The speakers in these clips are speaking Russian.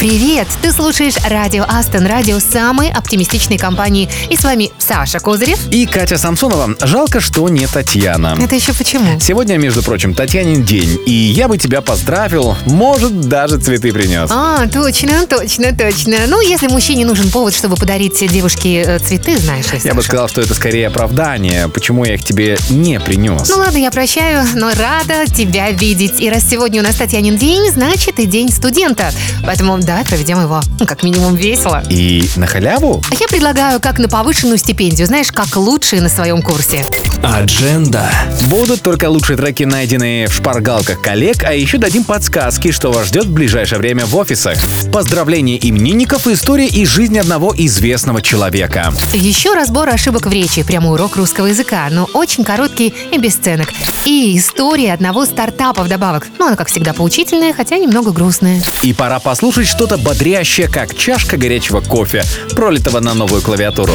Привет! Ты слушаешь радио Астон, радио самой оптимистичной компании. И с вами Саша Козырев. И Катя Самсонова. Жалко, что не Татьяна. Это еще почему? Сегодня, между прочим, Татьянин день. И я бы тебя поздравил, может, даже цветы принес. А, точно, точно, точно. Ну, если мужчине нужен повод, чтобы подарить девушке э, цветы, знаешь ли, Я Саша. бы сказал, что это скорее оправдание, почему я их тебе не принес. Ну ладно, я прощаю, но рада тебя видеть. И раз сегодня у нас Татьянин день, значит и день студента. Поэтому давай проведем его, ну, как минимум, весело. И на халяву? А я предлагаю как на повышенную стипендию, знаешь, как лучшие на своем курсе. Адженда. Будут только лучшие треки, найденные в шпаргалках коллег, а еще дадим подсказки, что вас ждет в ближайшее время в офисах. Поздравления именинников и история из жизни одного известного человека. Еще разбор ошибок в речи, прямо урок русского языка, но очень короткий и без сценок. И история одного стартапа вдобавок. Ну, она, как всегда, поучительная, хотя немного грустная. И пора послушать что-то бодрящее, как чашка горячего кофе, пролитого на новую клавиатуру.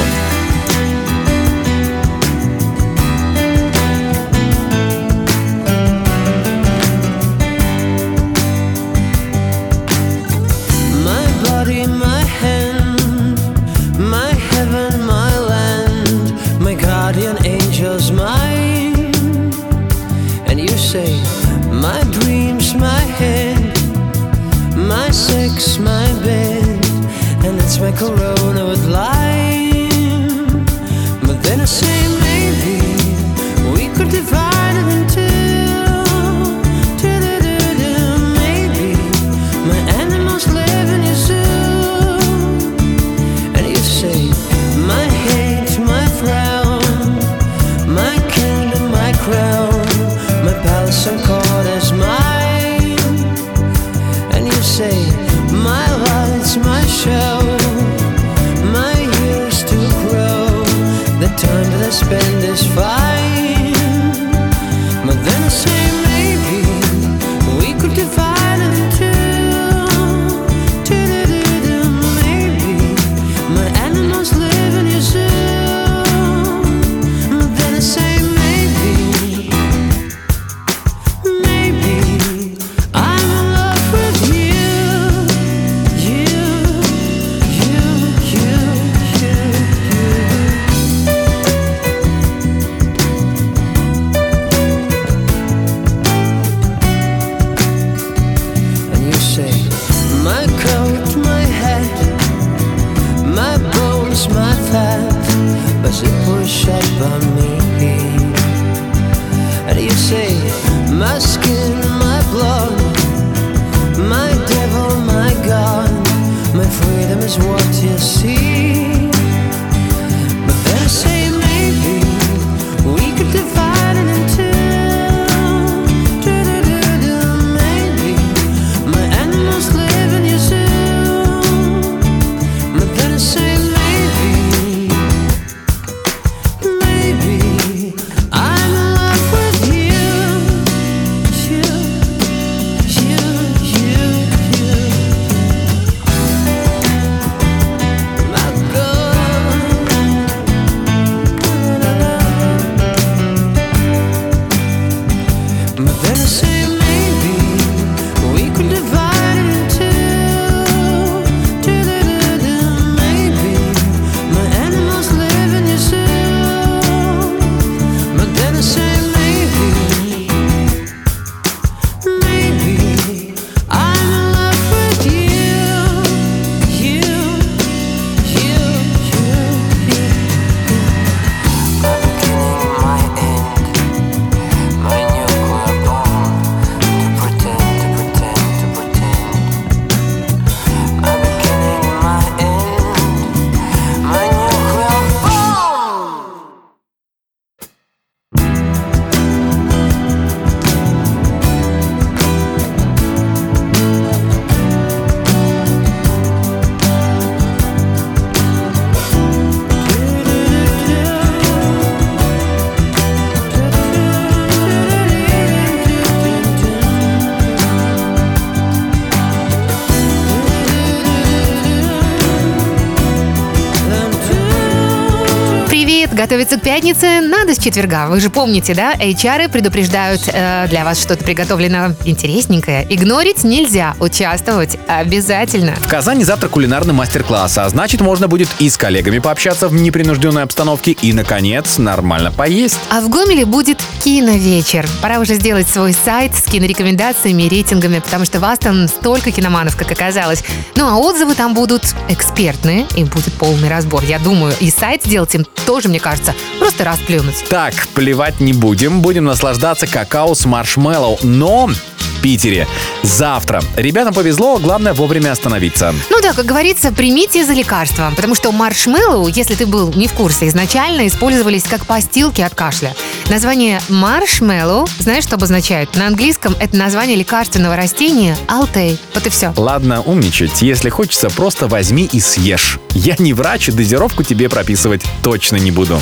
Готовиться к пятнице надо с четверга. Вы же помните, да? HR предупреждают, э, для вас что-то приготовлено интересненькое. Игнорить нельзя, участвовать обязательно. В Казани завтра кулинарный мастер-класс, а значит можно будет и с коллегами пообщаться в непринужденной обстановке и, наконец, нормально поесть. А в Гомеле будет киновечер. Пора уже сделать свой сайт с кинорекомендациями и рейтингами, потому что вас там столько киноманов, как оказалось. Ну а отзывы там будут экспертные, и будет полный разбор. Я думаю, и сайт сделать им тоже, мне кажется, просто расплюнуть. Так, плевать не будем, будем наслаждаться какао с маршмеллоу, но Питере. Завтра. Ребятам повезло, главное вовремя остановиться. Ну да, как говорится, примите за лекарство, потому что маршмеллоу, если ты был не в курсе, изначально использовались как постилки от кашля. Название маршмеллоу, знаешь, что обозначает? На английском это название лекарственного растения алтей. Вот и все. Ладно, умничать. Если хочется, просто возьми и съешь. Я не врач, и дозировку тебе прописывать точно не буду.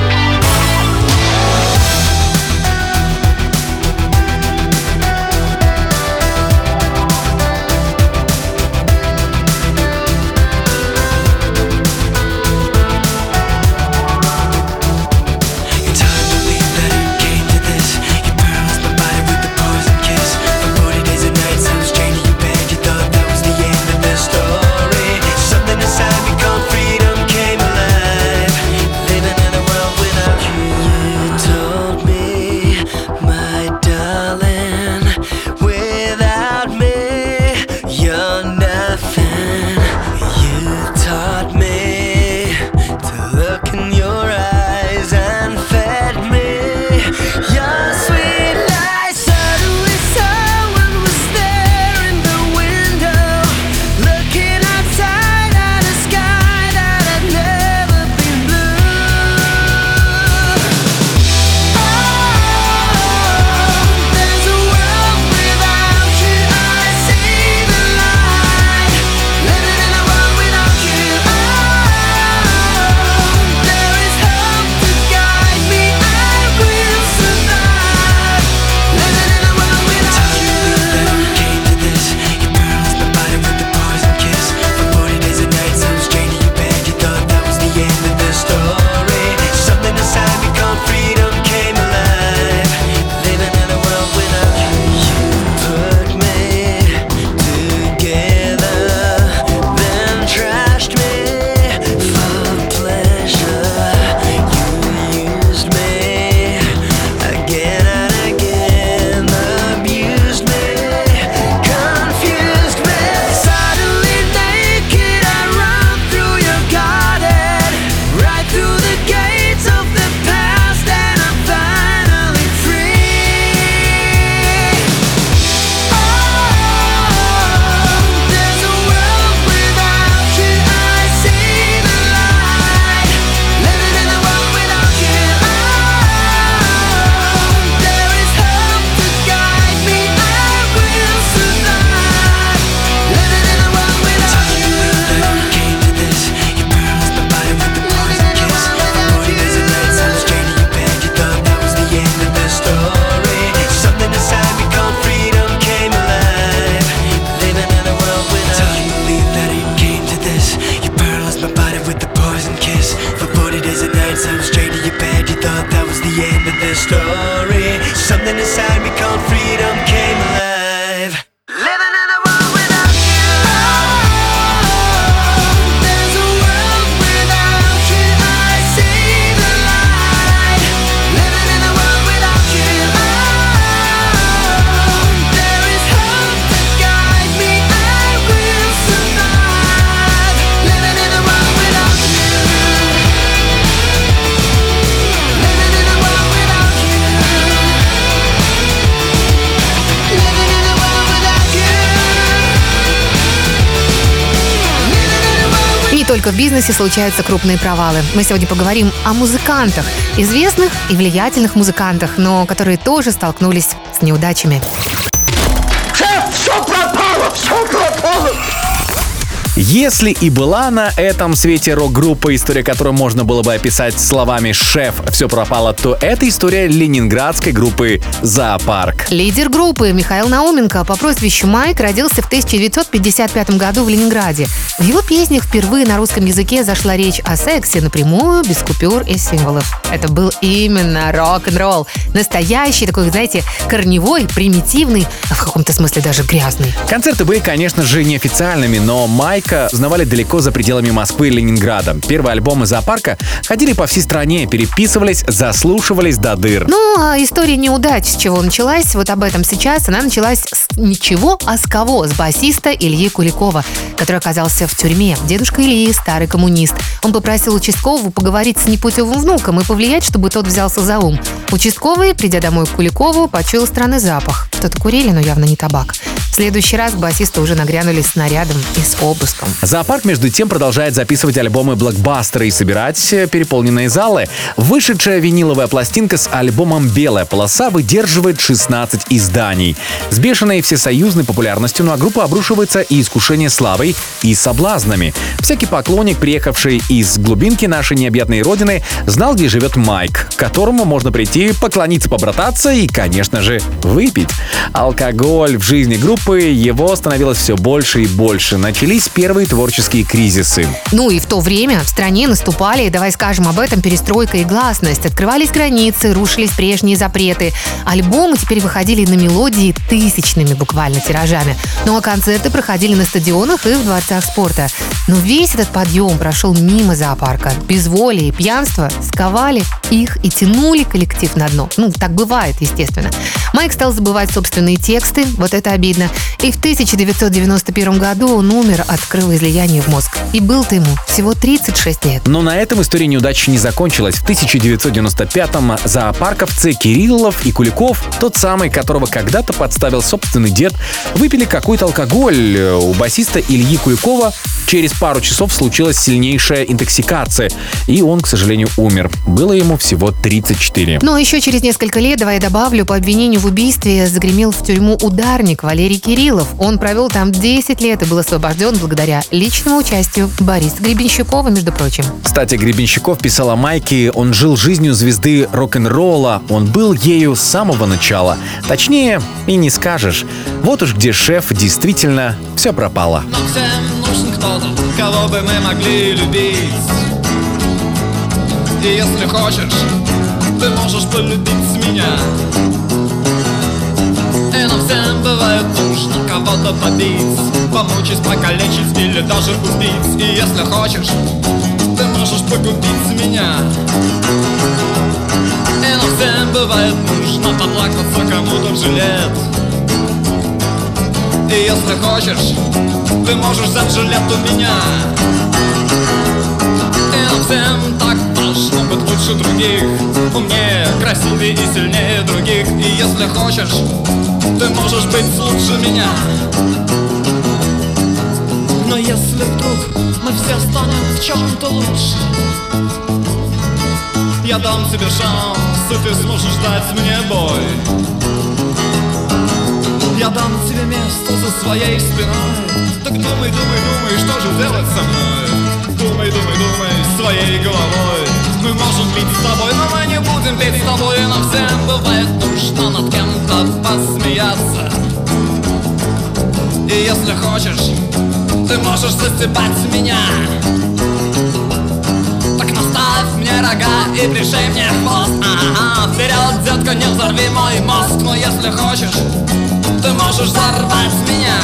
Только в бизнесе случаются крупные провалы. Мы сегодня поговорим о музыкантах, известных и влиятельных музыкантах, но которые тоже столкнулись с неудачами. Если и была на этом свете рок-группа, история которой можно было бы описать словами «шеф, все пропало», то это история ленинградской группы «Зоопарк». Лидер группы Михаил Науменко по прозвищу Майк родился в 1955 году в Ленинграде. В его песнях впервые на русском языке зашла речь о сексе напрямую, без купюр и символов. Это был именно рок-н-ролл. Настоящий такой, знаете, корневой, примитивный, а в каком-то смысле даже грязный. Концерты были, конечно же, неофициальными, но Майка узнавали далеко за пределами Москвы и Ленинграда. Первые альбомы зоопарка ходили по всей стране, переписывались, заслушивались до дыр. Ну, а история неудач, с чего началась, вот об этом сейчас. Она началась с ничего, а с кого? С басиста Ильи Куликова, который оказался в тюрьме. Дедушка Ильи, старый коммунист. Он попросил участкового поговорить с непутевым внуком и повлиять, чтобы тот взялся за ум. Участковый, придя домой к Куликову, почуял странный запах. Что-то курили, но явно не табак. В следующий раз к басисту уже нагрянули снарядом и с обыском. Зоопарк, между тем, продолжает записывать альбомы блокбастеры и собирать э, переполненные залы. Вышедшая виниловая пластинка с альбомом «Белая полоса» выдерживает 16 изданий. С бешеной всесоюзной популярностью на группу обрушивается и искушение славой, и соблазнами. Всякий поклонник, приехавший из глубинки нашей необъятной родины, знал, где живет Майк, к которому можно прийти, поклониться, побрататься и, конечно же, выпить. Алкоголь в жизни группы его становилось все больше и больше. Начались первые творческие кризисы. Ну и в то время в стране наступали, давай скажем об этом, перестройка и гласность. Открывались границы, рушились прежние запреты. Альбомы теперь выходили на мелодии тысячными буквально тиражами. Ну а концерты проходили на стадионах и в дворцах спорта. Но весь этот подъем прошел мимо зоопарка. Безволие и пьянство сковали их и тянули коллектив на дно. Ну, так бывает, естественно. Майк стал забывать собственные тексты, вот это обидно. И в 1991 году он умер от кровоизлияния в мозг. И был-то ему всего 36 лет. Но на этом история неудачи не закончилась. В 1995-м зоопарковцы Кириллов и Куликов, тот самый, которого когда-то подставил собственный дед, выпили какой-то алкоголь. У басиста Ильи Куликова через пару часов случилась сильнейшая интоксикация, и он, к сожалению, умер. Было ему всего 34. Но еще через несколько лет, давай я добавлю, по обвинению в убийстве загремел в тюрьму ударник Валерий Кириллов. Он провел там 10 лет и был освобожден благодаря личному участию Бориса Гребенщикова, между прочим. Кстати, Гребенщиков писал о Майке, он жил жизнью звезды рок-н-ролла, он был ею с самого начала. Точнее, и не скажешь. Вот уж где шеф действительно все пропало. Нам всем нужен кто-то, кого бы мы могли любить И если хочешь, ты можешь полюбить меня И нам всем бывает кого-то побить Помучить, покалечить или даже убить. И если хочешь, ты можешь погубить меня. И нам всем бывает нужно поплакаться кому-то в жилет и если хочешь, ты можешь взять жилет у меня. И нам всем так должно быть лучше других Умнее, красивее и сильнее других. И если хочешь, ты можешь быть лучше меня. Но если вдруг мы все станем в чем-то лучше Я дам тебе шанс, и ты сможешь дать мне бой. Я дам тебе место за своей спиной. Так думай, думай, думай, что же делать со мной Думай, думай, думай своей головой. Мы можем пить с тобой, но мы не будем петь с тобой. Нам всем бывает нужно над кем-то посмеяться. И если хочешь, ты можешь застебать меня. Так наставь мне рога и пришей мне хвост. Ага, вперед, детка, не взорви мой мозг. Но если хочешь, ты можешь взорвать меня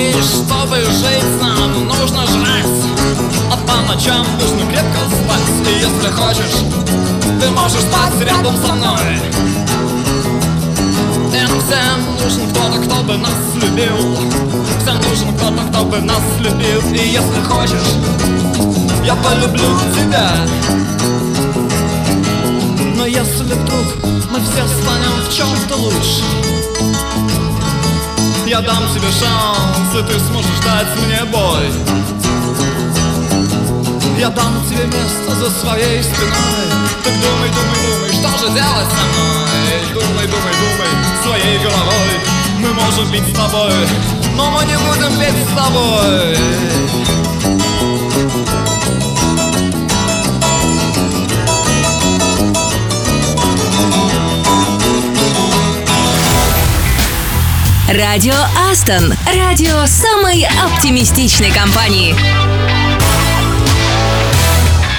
И чтобы жить нам нужно жрать А по ночам нужно крепко спать. И если хочешь, ты можешь спать рядом со мной. Нам всем нужен кто-то, кто бы нас любил. Всем нужен кто-то, кто бы нас любил. И если хочешь, я полюблю тебя. Но если вдруг мы все станем в чем-то лучше Я дам тебе шанс, и ты сможешь дать мне бой. Я дам тебе место за своей спиной. Так думай, думай, думай, что же делать со мной? Думай, думай, думай, своей головой. Мы можем быть с тобой но мы не будем петь с тобой. Радио Астон. Радио самой оптимистичной компании.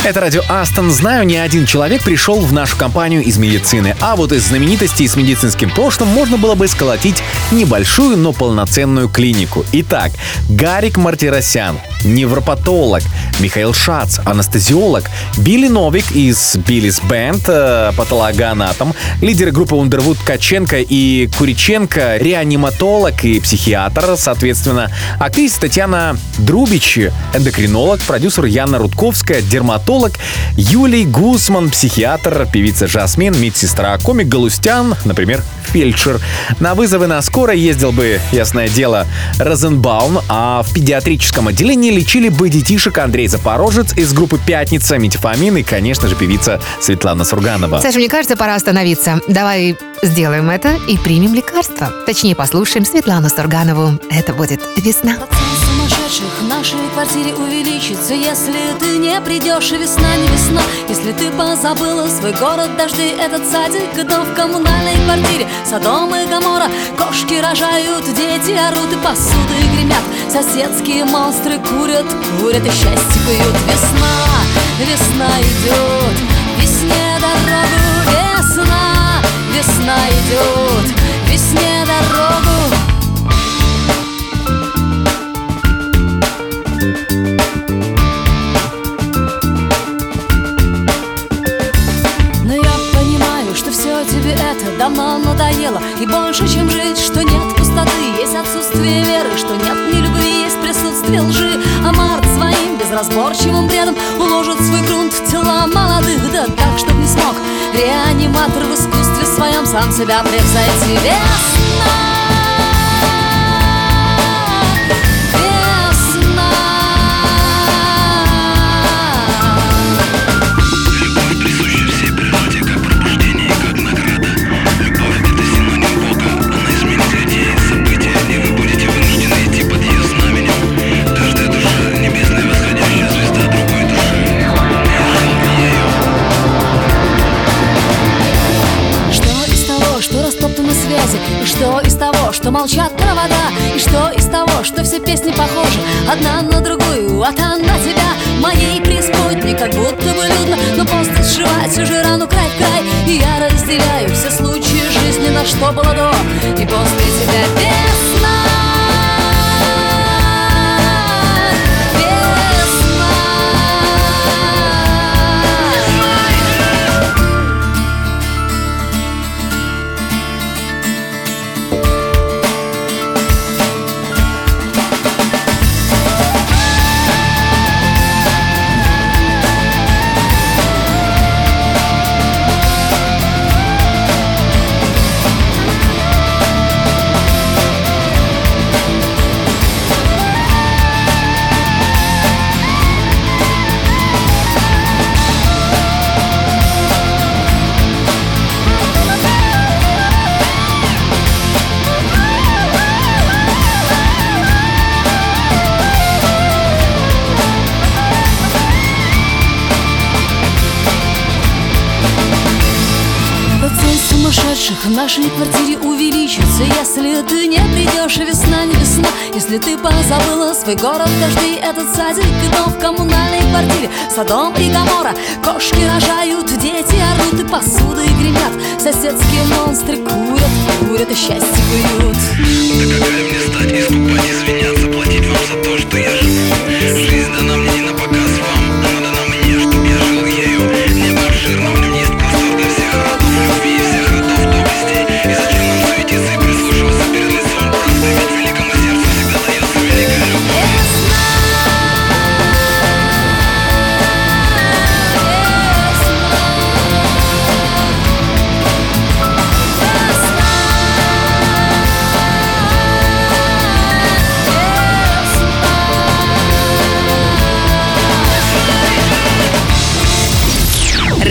Это радио Астон. Знаю, не один человек пришел в нашу компанию из медицины. А вот из знаменитостей с медицинским прошлым можно было бы сколотить небольшую, но полноценную клинику. Итак, Гарик Мартиросян, невропатолог, Михаил Шац, анестезиолог, Билли Новик из Биллис Бенд, э, патологоанатом, лидеры группы Underwood Каченко и Куриченко, реаниматолог и психиатр, соответственно, актриса Татьяна Друбич, эндокринолог, продюсер Яна Рудковская, дерматолог, Юлий Гусман, психиатр, певица Жасмин, медсестра, комик Галустян, например, фельдшер. На вызовы на скорой ездил бы, ясное дело, Розенбаум, а в педиатрическом отделении лечили бы детишек Андрей Запорожец из группы «Пятница», Митифамин и, конечно же, певица Светлана Сурганова. Саша, мне кажется, пора остановиться. Давай сделаем это и примем лекарство. Точнее, послушаем Светлану Сурганову. Это будет «Весна». Процент сумасшедших в нашей квартире увеличится. Если ты не придешь, и весна не весна. Если ты позабыла свой город, дожди Этот садик, дом в коммунальной квартире. Содом и Гамора, кошки рожают Дети орут и посуды гремят. Соседские монстры курят, курят и счастье пьют Весна, весна идет, весне дорогу Весна, весна идет, весне дорогу давно надоело И больше, чем жить, что нет пустоты. Есть отсутствие веры, что нет ни любви Есть присутствие лжи. А март своим безразборчивым бредом Уложит свой грунт в тела молодых. Да так, чтоб не смог реаниматор в искусстве своем Сам себя превзойти. Весна что молчат провода И что из того, что все песни похожи? Одна на другую, а та на тебя. Моей преисподней как будто бы людно Но после сшивать уже рану край в край. И я разделяю все случаи жизни На что было до. И после тебя Весна сумасшедших в нашей квартире увеличится. Если ты не придешь, весна не весна. Если ты позабыла свой город, дожди Этот садик и дом в коммунальной квартире. Содом и Гамора, кошки рожают Дети орут и посуды гремят. Соседские монстры курят, курят и счастье пьют Да какая мне стать, искупать, извиняться, платить вам за то, что я живу Жизнь дана мне не на показ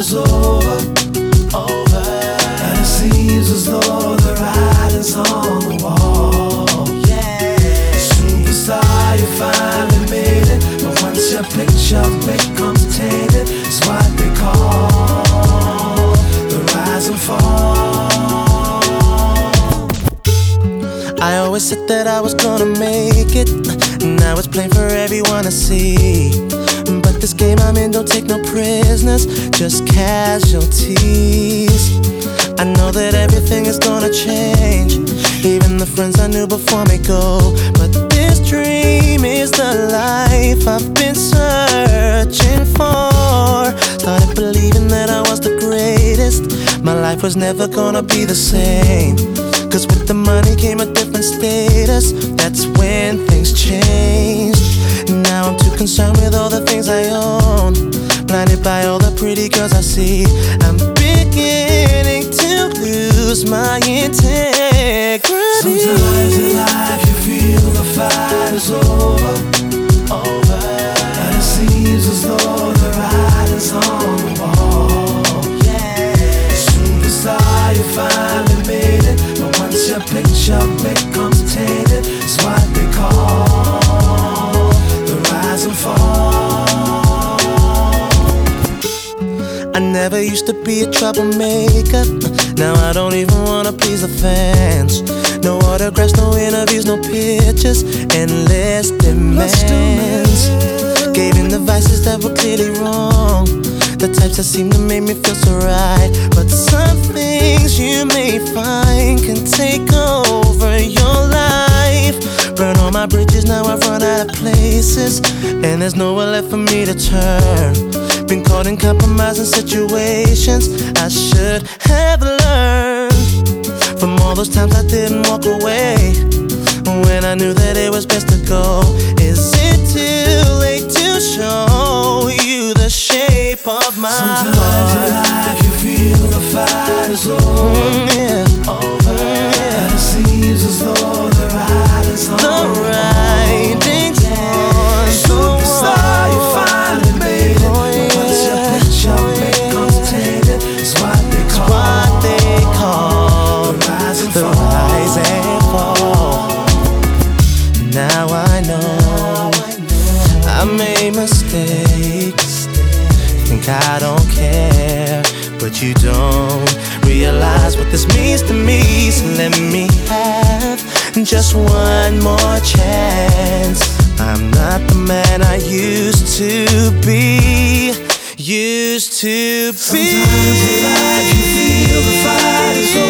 Is over, over, and it seems as though the writing's on the wall. Yeah, superstar, you finally made it, but once your picture becomes tainted, it's what they call the rise and fall. I always said that I was gonna make it. And now it's plain for everyone to see. This game I'm in don't take no prisoners, just casualties. I know that everything is gonna change. Even the friends I knew before me go. But this dream is the life I've been searching for. Started believing that I was the greatest. My life was never gonna be the same. Cause with the money came a different status. That's when things changed. Now I'm too concerned with all the things I own. Blinded by all the pretty girls I see. I'm beginning to lose my integrity. Sometimes in life you feel the fight is over, over, and it seems as though the writing's on the wall. Yeah, superstar, you finally picture becomes tainted, it's what they call the rise and fall. I never used to be a troublemaker. Now I don't even wanna please the fans. No autographs, no interviews, no pictures, endless demands. Gave in the vices that were clearly wrong. The types that seem to make me feel so right. But some things you may find can take over your life. Burn all my bridges, now I've run out of places. And there's nowhere left for me to turn. Been caught in compromising situations I should have learned from all those times I didn't walk away when I knew that it was best to go. Is it too late to show shape of my Sometimes in heart? life you feel the fight is over, Mm, yeah. over, and it seems as though the writing's on The writing's realize what this means to me. So let me have just one more chance. I'm not the man I used to be. Used to be. Sometimes feel the fight is over,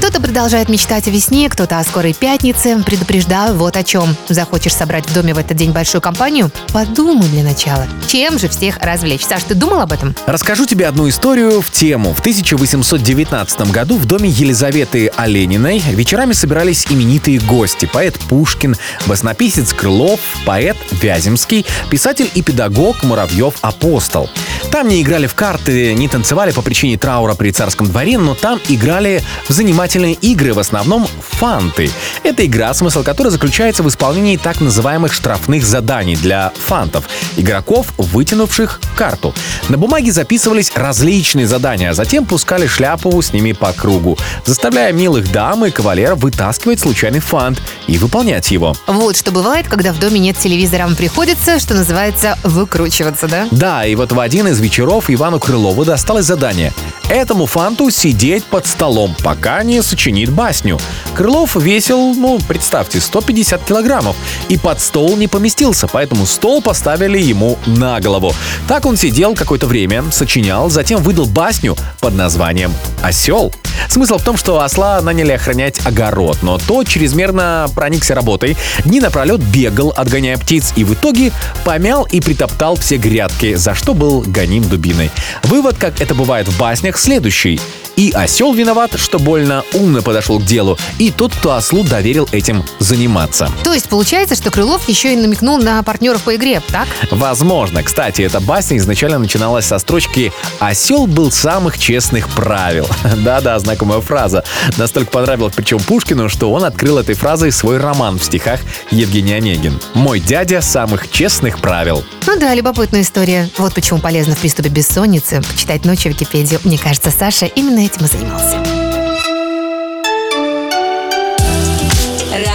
Кто-то продолжает мечтать о весне, кто-то о скорой пятнице. Предупреждаю вот о чем. Захочешь собрать в доме в этот день большую компанию? Подумай для начала. Чем же всех развлечь? Саш, ты думал об этом? Расскажу тебе одну историю в тему. В 1819 году в доме Елизаветы Олениной вечерами собирались именитые гости. Поэт Пушкин, баснописец Крылов, поэт Вяземский, писатель и педагог Муравьев-Апостол. Там не играли в карты, не танцевали по причине траура при царском дворе, но там играли в занимательные игры, в основном фанты. Это игра, смысл которой заключается в исполнении так называемых штрафных заданий для фантов, игроков, вытянувших карту. На бумаге записывались различные задания, а затем пускали шляпу с ними по кругу, заставляя милых дам и кавалеров вытаскивать случайный фант и выполнять его. Вот что бывает, когда в доме нет телевизора, вам приходится, что называется, выкручиваться, да? Да, и вот в один из вечеров Ивану Крылову досталось задание. Этому фанту сидеть под столом, пока не сочинит басню. Крылов весил, ну, представьте, 150 килограммов, и под стол не поместился, поэтому стол поставили ему на голову. Так он сидел какое-то время, сочинял, затем выдал басню под названием «Осел». Смысл в том, что осла наняли охранять огород, но тот чрезмерно проникся работой, дни напролет бегал, отгоняя птиц, и в итоге помял и притоптал все грядки, за что был гоним дубиной. Вывод, как это бывает в баснях, следующий. И осел виноват, что больно умно подошел к делу, и тот, кто ослу доверил этим заниматься. То есть получается, что Крылов еще и намекнул на партнеров по игре, так? Возможно. Кстати, эта басня изначально начиналась со строчки «Осел был самых честных правил». Да-да, знакомая фраза. Настолько понравилась причем Пушкину, что он открыл этой фразой свой роман в стихах Евгений Онегин. «Мой дядя самых честных правил». Ну да, любопытная история. Вот почему полезно в приступе бессонницы почитать ночью Википедию. Мне кажется, Саша именно этим и занимался.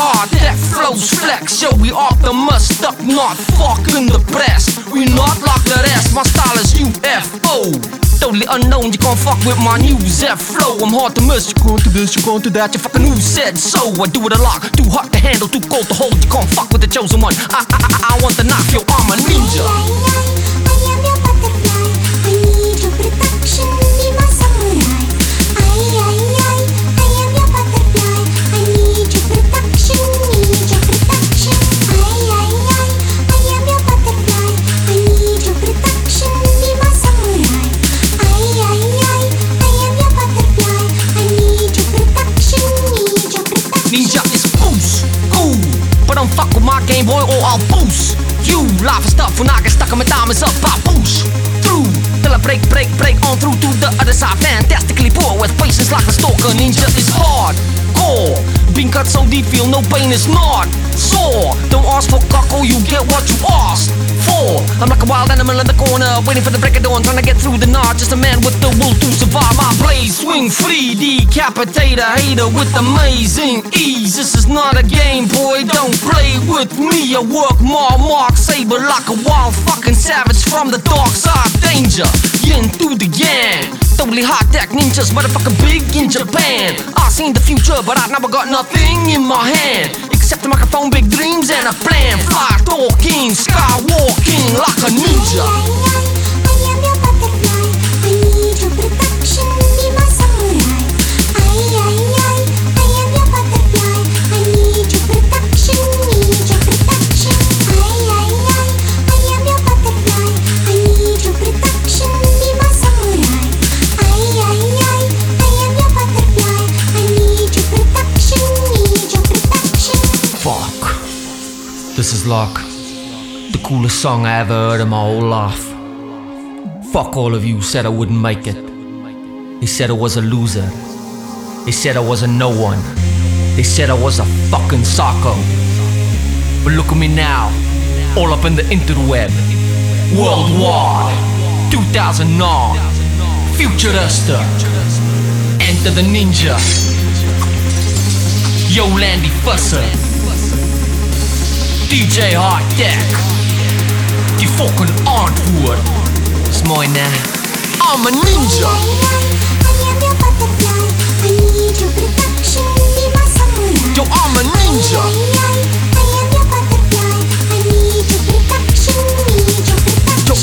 Hard, that flows flex. Yo, we optimus, not fucking the press. We not like the rest, my style is UFO. Totally unknown, you can't fuck with my new Zeph flow. I'm hard to miss, you can't do this, you can't do that. You fucking who said so? I do it a lot, too hot to handle, too cold to hold. You can't fuck with the chosen one. I, I, I, I want the knife, yo, I'm a. Ninja Boy or I'll boost. You live and stuff when I get stuck on my diamonds up, I boost. Through till I break, break, break on through to the other side. Fantastically poor with patience like a stalker. Ninja is hard, Being cut so deep, feel no pain is not sore. Don't ask for cockle, you get what you asked for. I'm like a wild animal in the corner, waiting for the break of dawn, trying to get through the night. Just a man with the will to survive. My blade swing free, decapitate a hater with amazing ease. This is not a game, boy. Don't play with me. I work more, mark saber like a wild fucking savage from the dark side. Danger, yin through the yang. Totally hot deck ninjas, motherfucking big in Japan. I seen the future, but I never got nothing in my hand. Except a microphone, big dreams, and a plan. Fly talking, skywalking like a ninja. Like the coolest song I ever heard in my whole life. Fuck all of you said I wouldn't make it. They said I was a loser. They said I was a no one. They said I was a fucking psycho. But look at me now, all up in the interweb. Worldwide, 2009, Futurista. Enter the ninja. Yo, Landy Fusser. DJ Hard Deck. Die fucking antwoord is mooi? I'm a ninja. Yo, I'm a ninja.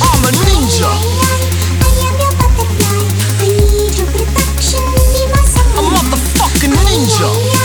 I'm ninja. A motherfucking ninja.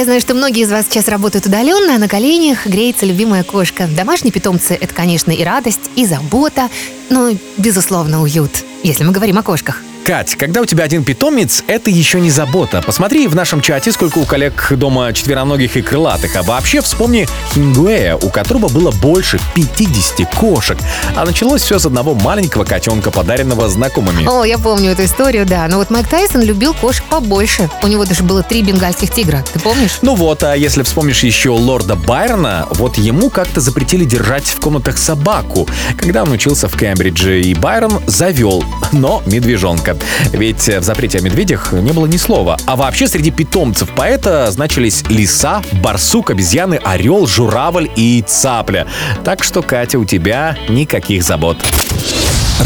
Я знаю, что многие из вас сейчас работают удаленно, а на коленях греется любимая кошка. Домашние питомцы – это, конечно, и радость, и забота, но, безусловно, уют, если мы говорим о кошках. Кать, когда у тебя один питомец, это еще не забота. Посмотри в нашем чате, сколько у коллег дома четвероногих и крылатых. А вообще вспомни Хингуэя, у которого было больше 50 кошек. А началось все с одного маленького котенка, подаренного знакомыми. О, я помню эту историю, да. Но вот Майк Тайсон любил кошек побольше. У него даже было три бенгальских тигра. Ты помнишь? Ну вот, а если вспомнишь еще лорда Байрона, вот ему как-то запретили держать в комнатах собаку, когда он учился в Кембридже, и Байрон завел, но медвежонка. Ведь в запрете о медведях не было ни слова. А вообще среди питомцев поэта значились лиса, барсук, обезьяны, орел, журавль и цапля. Так что, Катя, у тебя никаких забот.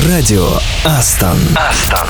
Радио Астон. Астон.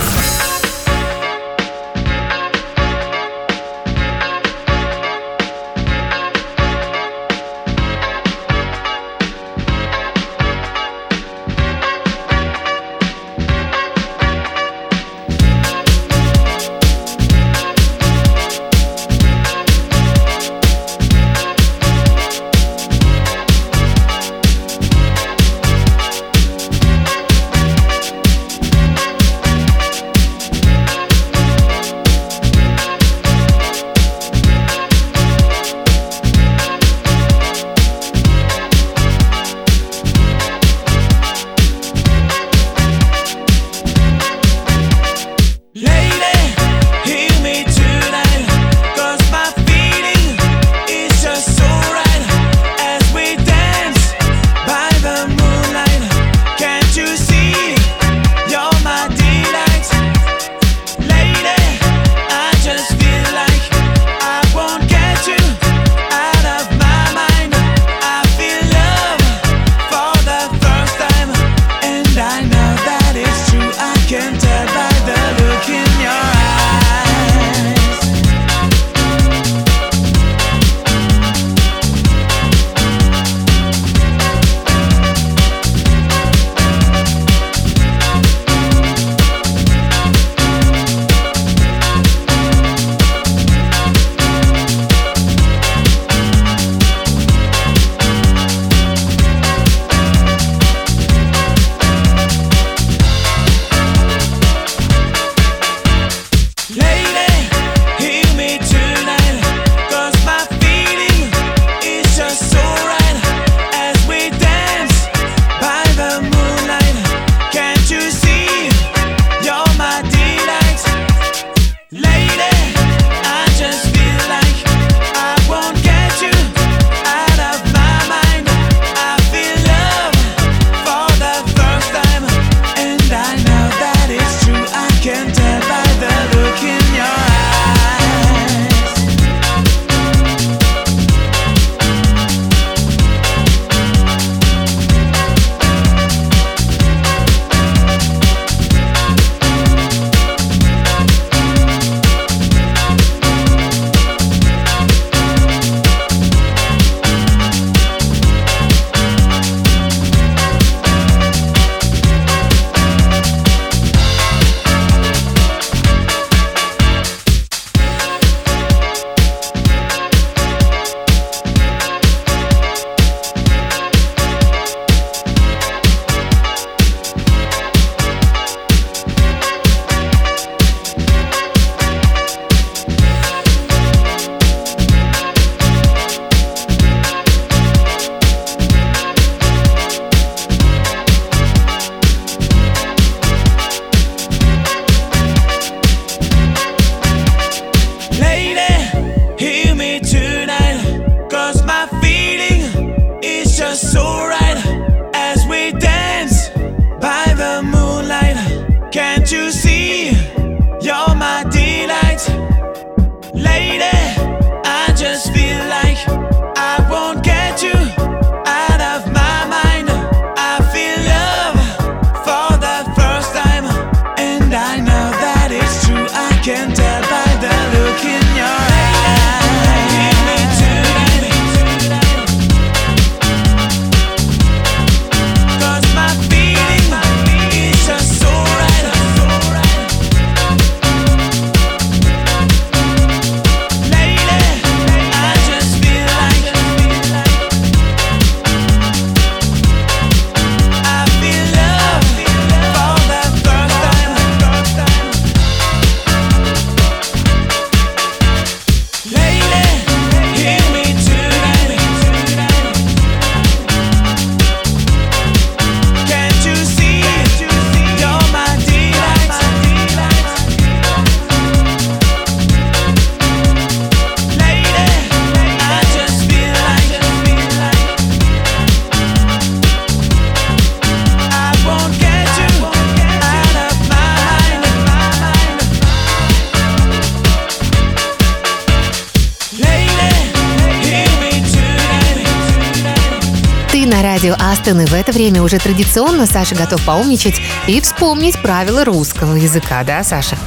Астон, и в это время уже традиционно Саша готов поумничать и вспомнить правила русского языка, да, Саша?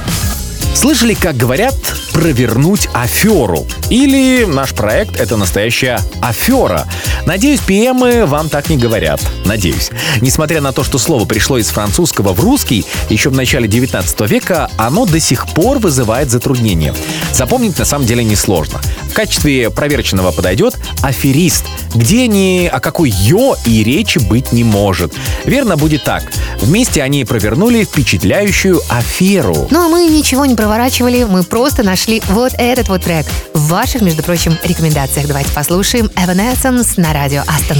Слышали, как говорят, провернуть аферу? Или наш проект — это настоящая афера? Надеюсь, пиемы вам так не говорят. Надеюсь. Несмотря на то, что слово пришло из французского в русский, еще в начале 19 века оно до сих пор вызывает затруднения. Запомнить на самом деле несложно качестве проверочного подойдет аферист, где ни о какой «ё» и речи быть не может. Верно будет так. Вместе они провернули впечатляющую аферу. Ну, а мы ничего не проворачивали, мы просто нашли вот этот вот трек. В ваших, между прочим, рекомендациях. Давайте послушаем Evanescence на радио Астон.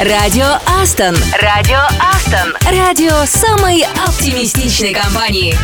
Радио Астон. Радио Астон. Радио самой оптимистичной компании.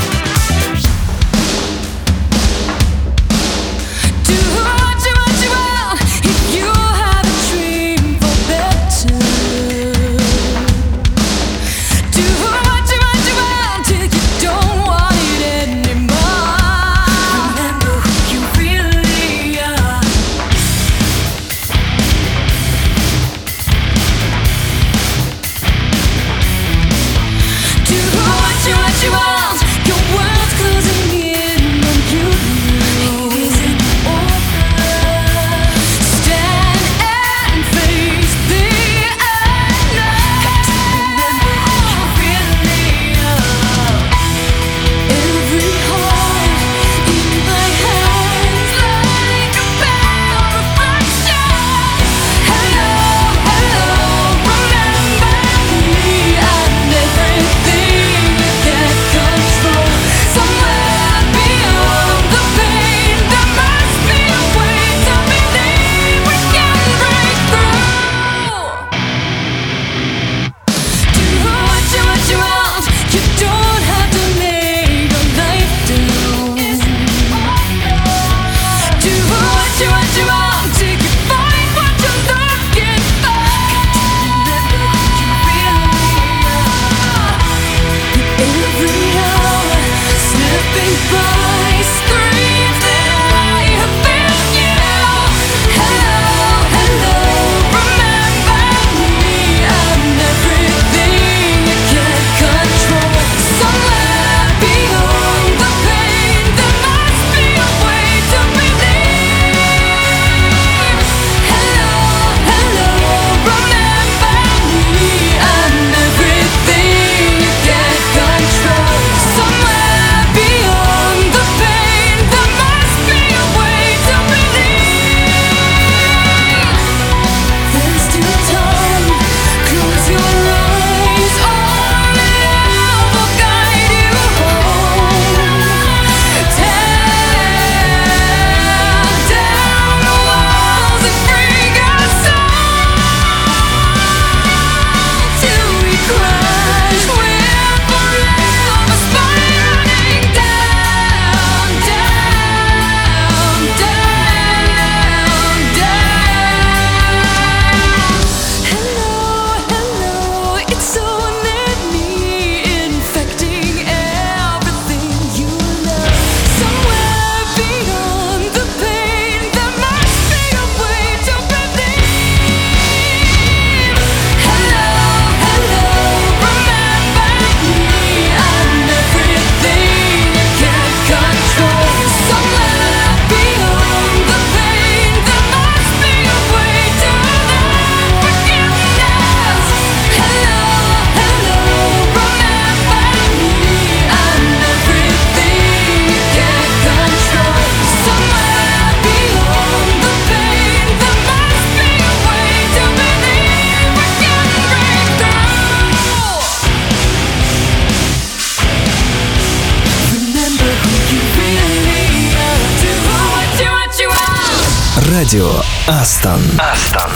Радио Астон. Астон.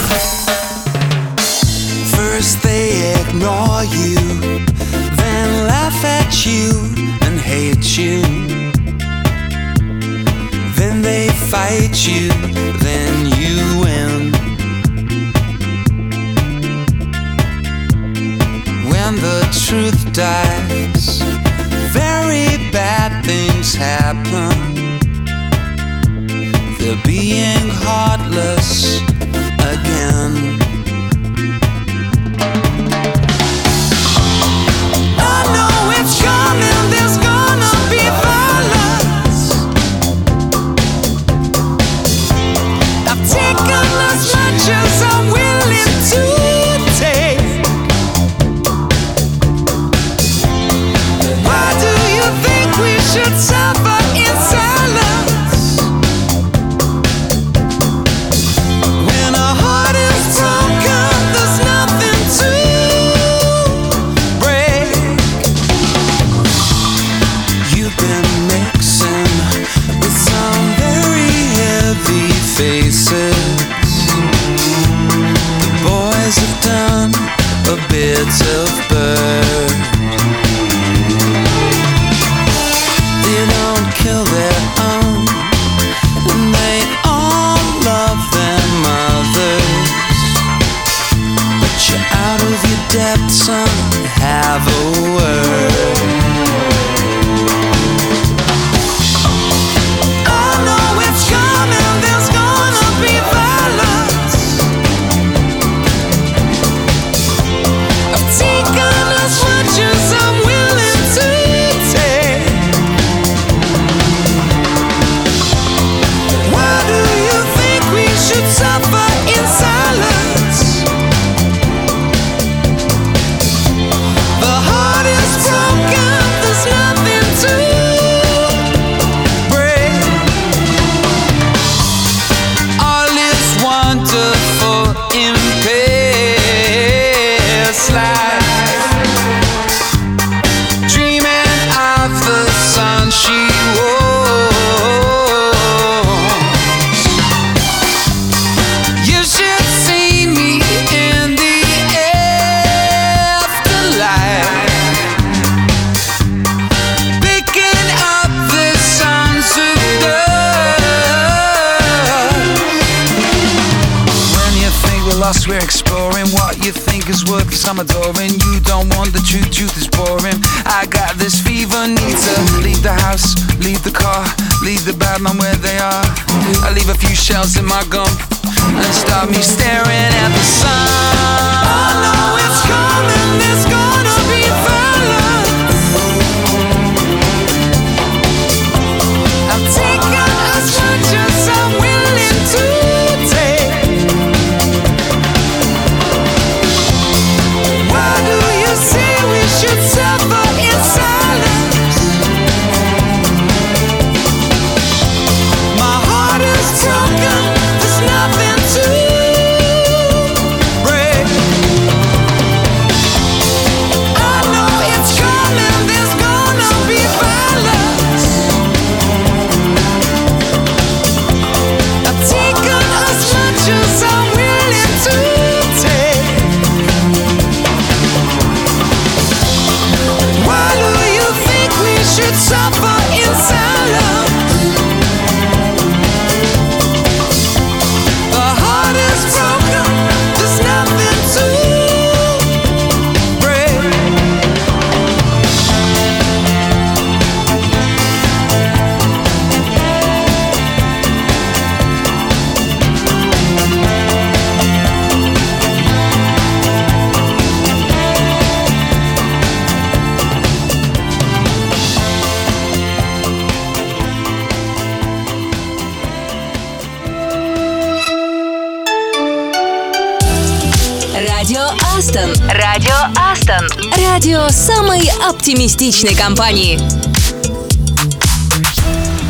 Оптимистичной компании.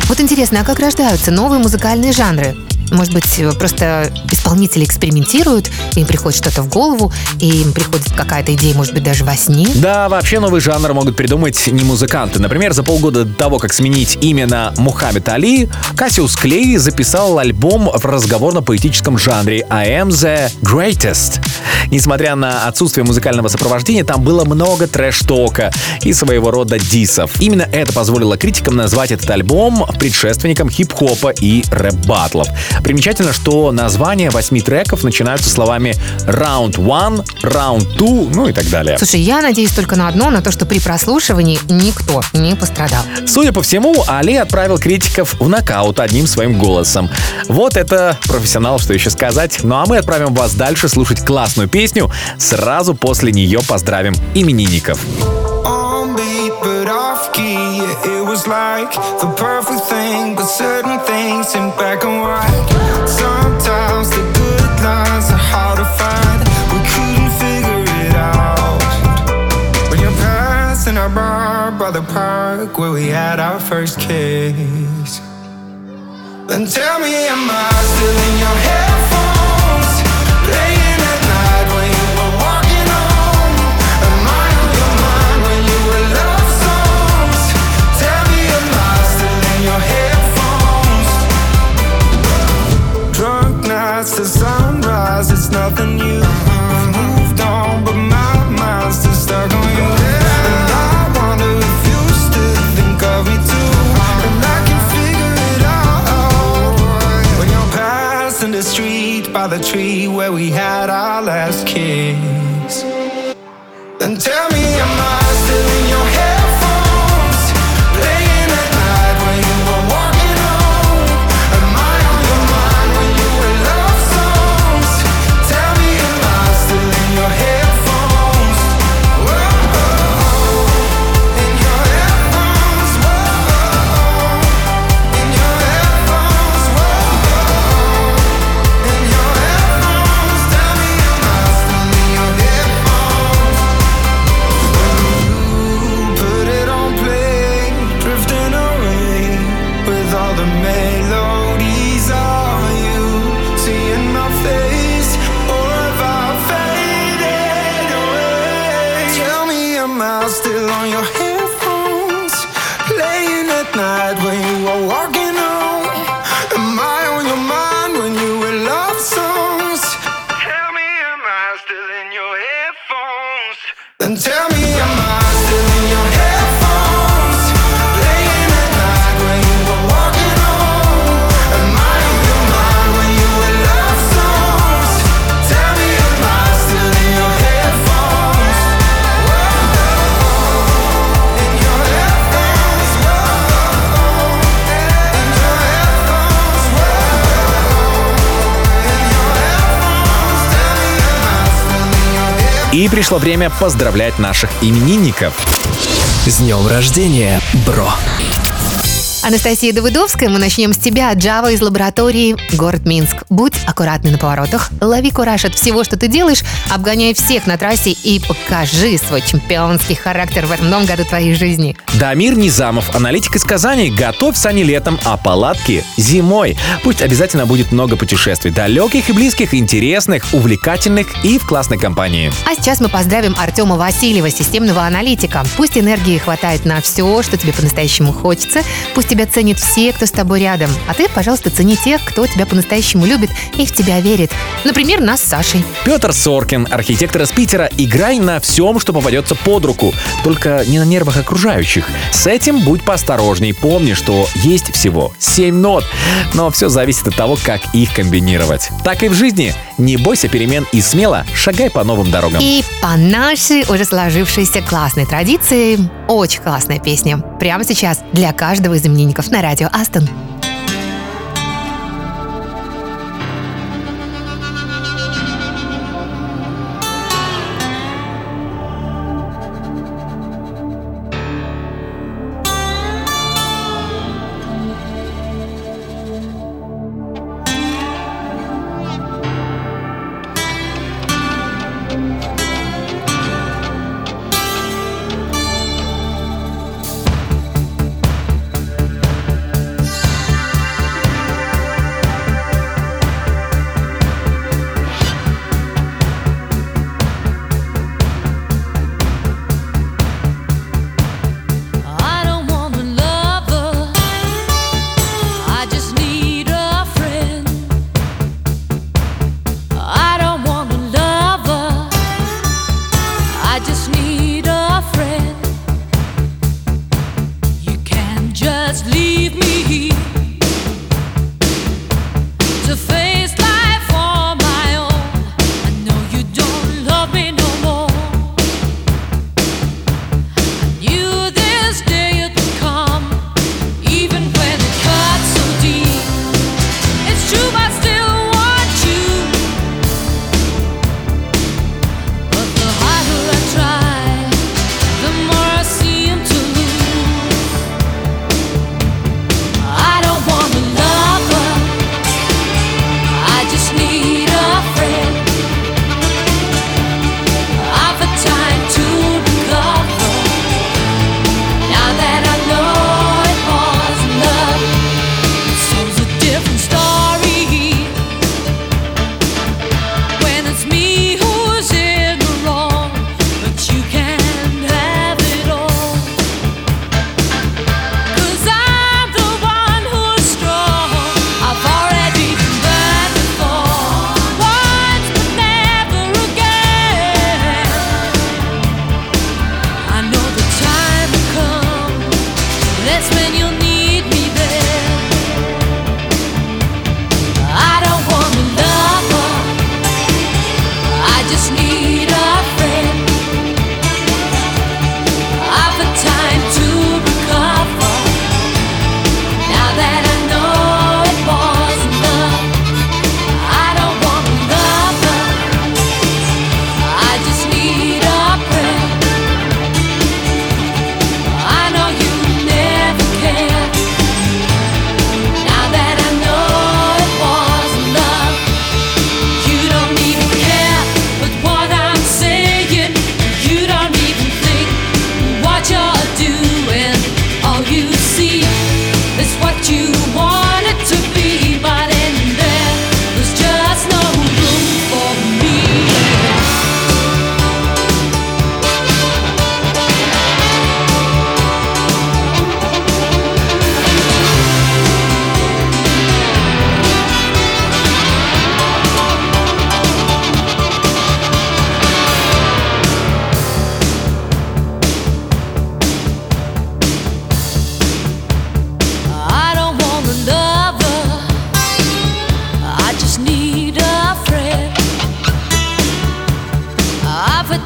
Вот интересно, а как рождаются новые музыкальные жанры? Может быть, просто исполнители экспериментируют, им приходит что-то в голову, и им приходит какая-то идея, может быть, даже во сне? Да, вообще новый жанр могут придумать не музыканты. Например, за полгода до того, как сменить имя на Мухаммед Али, Кассиус Клей записал альбом в разговорно-поэтическом жанре I am the greatest. Несмотря на отсутствие музыкального сопровождения, там было много трэш-тока и своего рода дисов. Именно это позволило критикам назвать этот альбом предшественником хип-хопа и рэп-баттлов. Примечательно, что названия восьми треков начинаются словами «Round One», «Round Two», ну и так далее. Слушай, я надеюсь только на одно, на то, что при прослушивании никто не пострадал. Судя по всему, Али отправил критиков в нокаут одним своим голосом. Вот это профессионал, что еще сказать. Ну а мы отправим вас дальше слушать классную песню. Сразу после нее поздравим именинников. like the perfect thing, but certain things seem black and white. Sometimes the good lines are hard to find. We couldn't figure it out. When you're passing our bar by the park where we had our first kiss. Then tell me, am I still in your headphones? We had our last kiss. Then tell И пришло время поздравлять наших именинников. С днем рождения, бро! Анастасия Давыдовская, мы начнем с тебя. Джава из лаборатории «Город Минск». Будь аккуратный на поворотах, лови кураж от всего, что ты делаешь, обгоняй всех на трассе и покажи свой чемпионский характер в этом новом году твоей жизни. Дамир Низамов, аналитик из Казани. Готовь сани летом, а палатки зимой. Пусть обязательно будет много путешествий. Далеких и близких, интересных, увлекательных и в классной компании. А сейчас мы поздравим Артема Васильева, системного аналитика. Пусть энергии хватает на все, что тебе по-настоящему хочется. Пусть тебя ценят все, кто с тобой рядом. А ты, пожалуйста, цени тех, кто тебя по-настоящему любит и в тебя верит. Например, нас с Сашей. Петр Соркин, архитектор из Питера. Играй на всем, что попадется под руку. Только не на нервах окружающих. С этим будь поосторожней. Помни, что есть всего 7 нот. Но все зависит от того, как их комбинировать. Так и в жизни. Не бойся перемен и смело шагай по новым дорогам. И по нашей уже сложившейся классной традиции, очень классная песня. Прямо сейчас для каждого из именинников на радио Астон.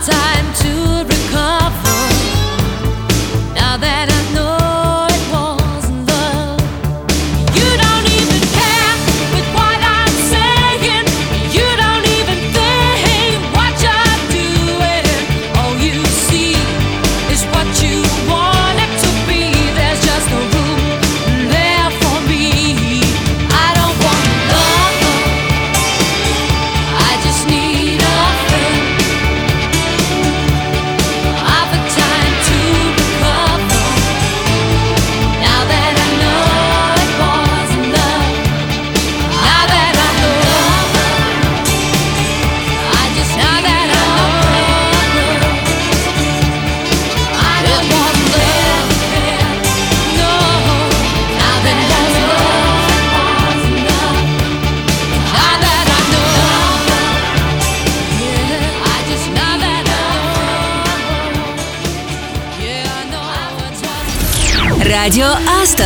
Time to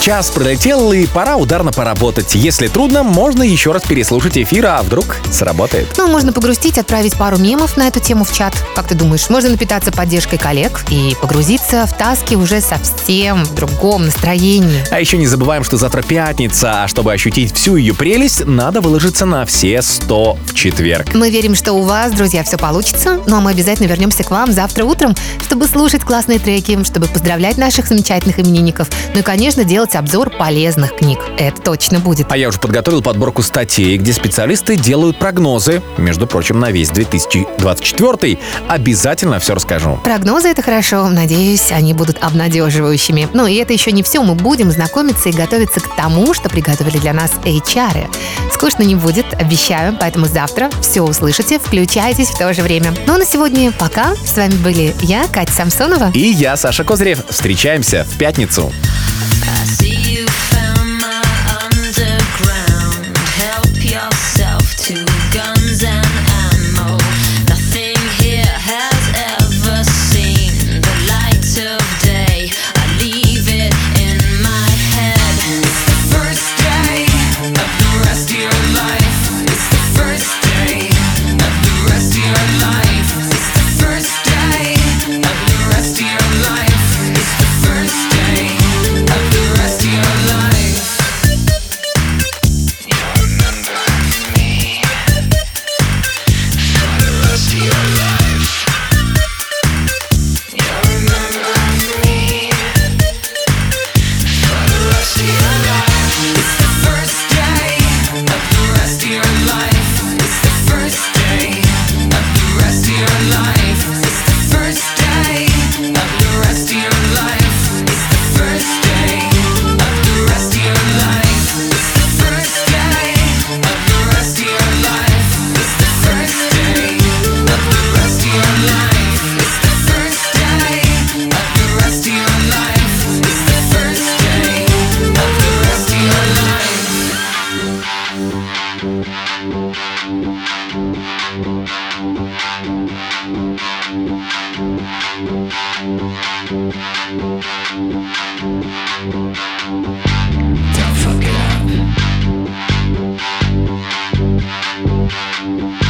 Час пролетел, и пора ударно поработать. Если трудно, можно еще раз переслушать эфир, а вдруг сработает. Ну, можно погрустить, отправить пару мемов на эту тему в чат. Как ты думаешь, можно напитаться поддержкой коллег и погрузиться в таски уже совсем в другом настроении. А еще не забываем, что завтра пятница, а чтобы ощутить всю ее прелесть, надо выложиться на все 100 в четверг. Мы верим, что у вас, друзья, все получится. Ну а мы обязательно вернемся к вам завтра утром, чтобы слушать классные треки, чтобы поздравлять наших замечательных именинников. Ну и, конечно, делать обзор полезных книг. Это точно будет. А я уже подготовил подборку статей, где специалисты делают прогнозы, между прочим, на весь 2024. Обязательно все расскажу. Прогнозы это хорошо. Надеюсь, они будут обнадеживающими. Ну и это еще не все. Мы будем знакомиться и готовиться к тому, что приготовили для нас HR. Скучно не будет, обещаю. Поэтому завтра все услышите. Включайтесь в то же время. Ну а на сегодня пока. С вами были я, Катя Самсонова. И я, Саша Козырев. Встречаемся в пятницу. Don't fuck it up.